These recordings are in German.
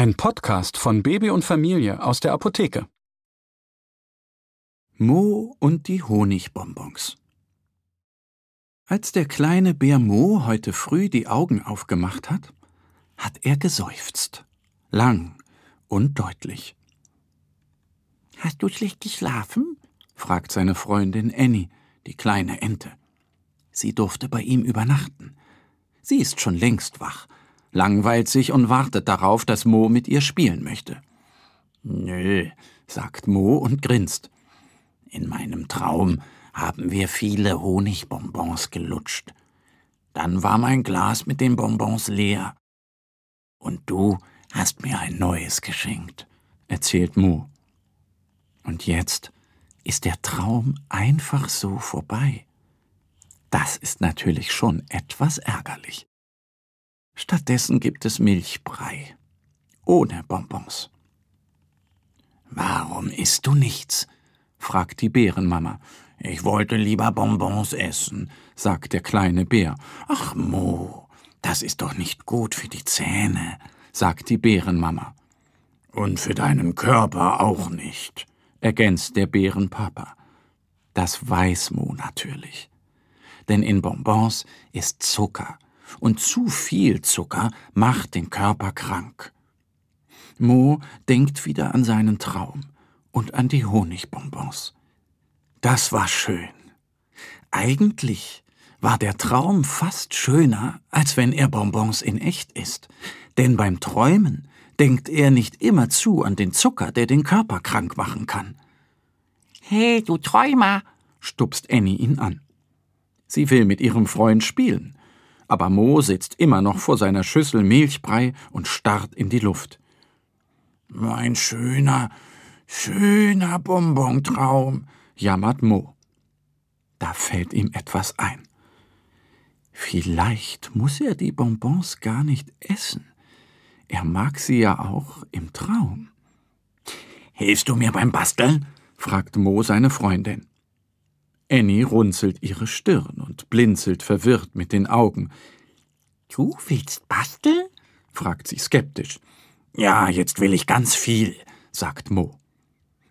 Ein Podcast von Baby und Familie aus der Apotheke. Mo und die Honigbonbons. Als der kleine Bär Mo heute früh die Augen aufgemacht hat, hat er geseufzt. Lang und deutlich. Hast du schlecht geschlafen? fragt seine Freundin Annie, die kleine Ente. Sie durfte bei ihm übernachten. Sie ist schon längst wach, langweilt sich und wartet darauf, dass Mo mit ihr spielen möchte. Nö, sagt Mo und grinst. In meinem Traum haben wir viele Honigbonbons gelutscht. Dann war mein Glas mit den Bonbons leer. Und du hast mir ein neues geschenkt, erzählt Mo. Und jetzt ist der Traum einfach so vorbei. Das ist natürlich schon etwas ärgerlich. Stattdessen gibt es Milchbrei. Ohne Bonbons. Warum isst du nichts? fragt die Bärenmama. Ich wollte lieber Bonbons essen, sagt der kleine Bär. Ach Mo, das ist doch nicht gut für die Zähne, sagt die Bärenmama. Und für deinen Körper auch nicht, ergänzt der Bärenpapa. Das weiß Mo natürlich. Denn in Bonbons ist Zucker, und zu viel Zucker macht den Körper krank. Mo denkt wieder an seinen Traum und an die Honigbonbons. Das war schön. Eigentlich war der Traum fast schöner, als wenn er Bonbons in echt isst. Denn beim Träumen denkt er nicht immer zu an den Zucker, der den Körper krank machen kann. Hey, du Träumer, stupst Annie ihn an. Sie will mit ihrem Freund spielen, aber Mo sitzt immer noch vor seiner Schüssel Milchbrei und starrt in die Luft. Mein schöner, schöner Bonbontraum, jammert Mo. Da fällt ihm etwas ein. Vielleicht muss er die Bonbons gar nicht essen. Er mag sie ja auch im Traum. Hilfst du mir beim Basteln? fragt Mo seine Freundin. Annie runzelt ihre Stirn und blinzelt verwirrt mit den Augen. Du willst basteln? fragt sie skeptisch. Ja, jetzt will ich ganz viel, sagt Mo.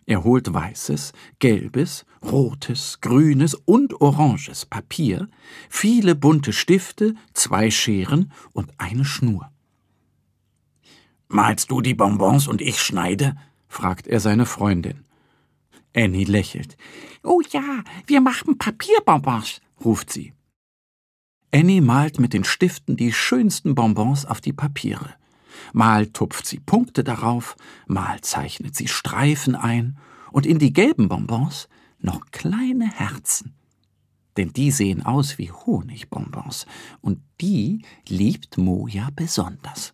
Er holt weißes, gelbes, rotes, grünes und oranges Papier, viele bunte Stifte, zwei Scheren und eine Schnur. Malst du die Bonbons und ich schneide? fragt er seine Freundin. Annie lächelt. Oh ja, wir machen Papierbonbons, ruft sie. Annie malt mit den Stiften die schönsten Bonbons auf die Papiere. Mal tupft sie Punkte darauf, mal zeichnet sie Streifen ein und in die gelben Bonbons noch kleine Herzen. Denn die sehen aus wie Honigbonbons und die liebt Mo ja besonders.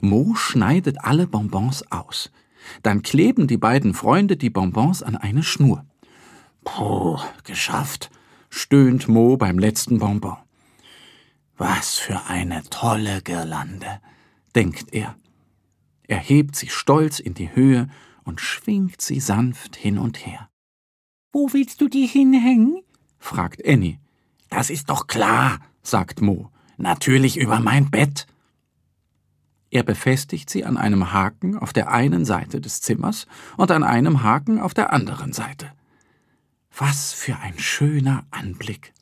Mo schneidet alle Bonbons aus. Dann kleben die beiden Freunde die Bonbons an eine Schnur. Puh, geschafft, stöhnt Mo beim letzten Bonbon. Was für eine tolle Girlande denkt er. Er hebt sie stolz in die Höhe und schwingt sie sanft hin und her. Wo willst du die hinhängen? fragt Annie. Das ist doch klar, sagt Mo. Natürlich über mein Bett. Er befestigt sie an einem Haken auf der einen Seite des Zimmers und an einem Haken auf der anderen Seite. Was für ein schöner Anblick.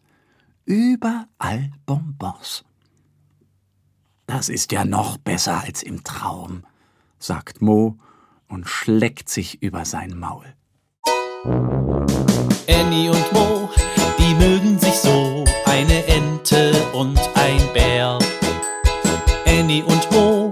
Überall Bonbons. Das ist ja noch besser als im Traum, sagt Mo und schleckt sich über sein Maul. Annie und Mo, die mögen sich so, eine Ente und ein Bär. Annie und Mo